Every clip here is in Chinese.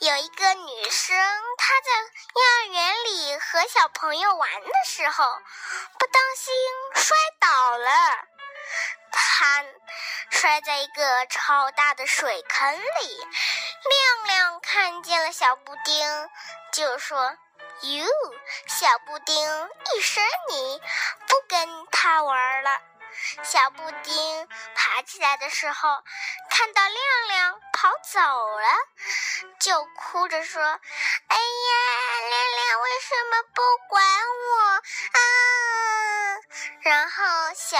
有一个女生，她在幼儿园里和小朋友玩的时候，不当心摔倒了。她摔在一个超大的水坑里。亮亮看见了小布丁，就说：“哟，小布丁，一身泥，不跟他玩了。”小布丁爬起来的时候，看到亮亮跑走了，就哭着说：“哎呀，亮亮为什么不管我啊？”然后小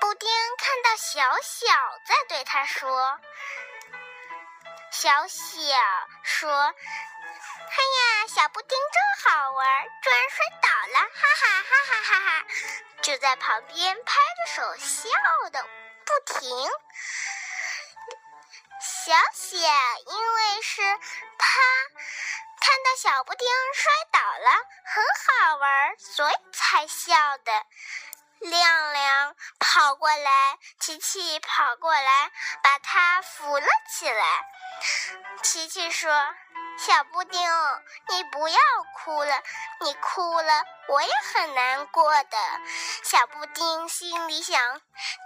布丁看到小小在对他说：“小小说。”哎呀，小布丁真好玩，居然摔倒了，哈哈哈哈哈哈！就在旁边拍着手笑的不停。小小因是他看到小布丁摔倒了，很好玩，所以才笑的。亮亮跑过来，琪琪跑过来，把他扶了起来。琪琪说。小布丁，你不要哭了，你哭了我也很难过的。小布丁心里想：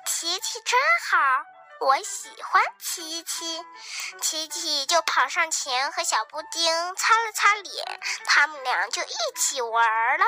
琪琪真好，我喜欢琪琪。琪琪就跑上前和小布丁擦了擦脸，他们俩就一起玩了。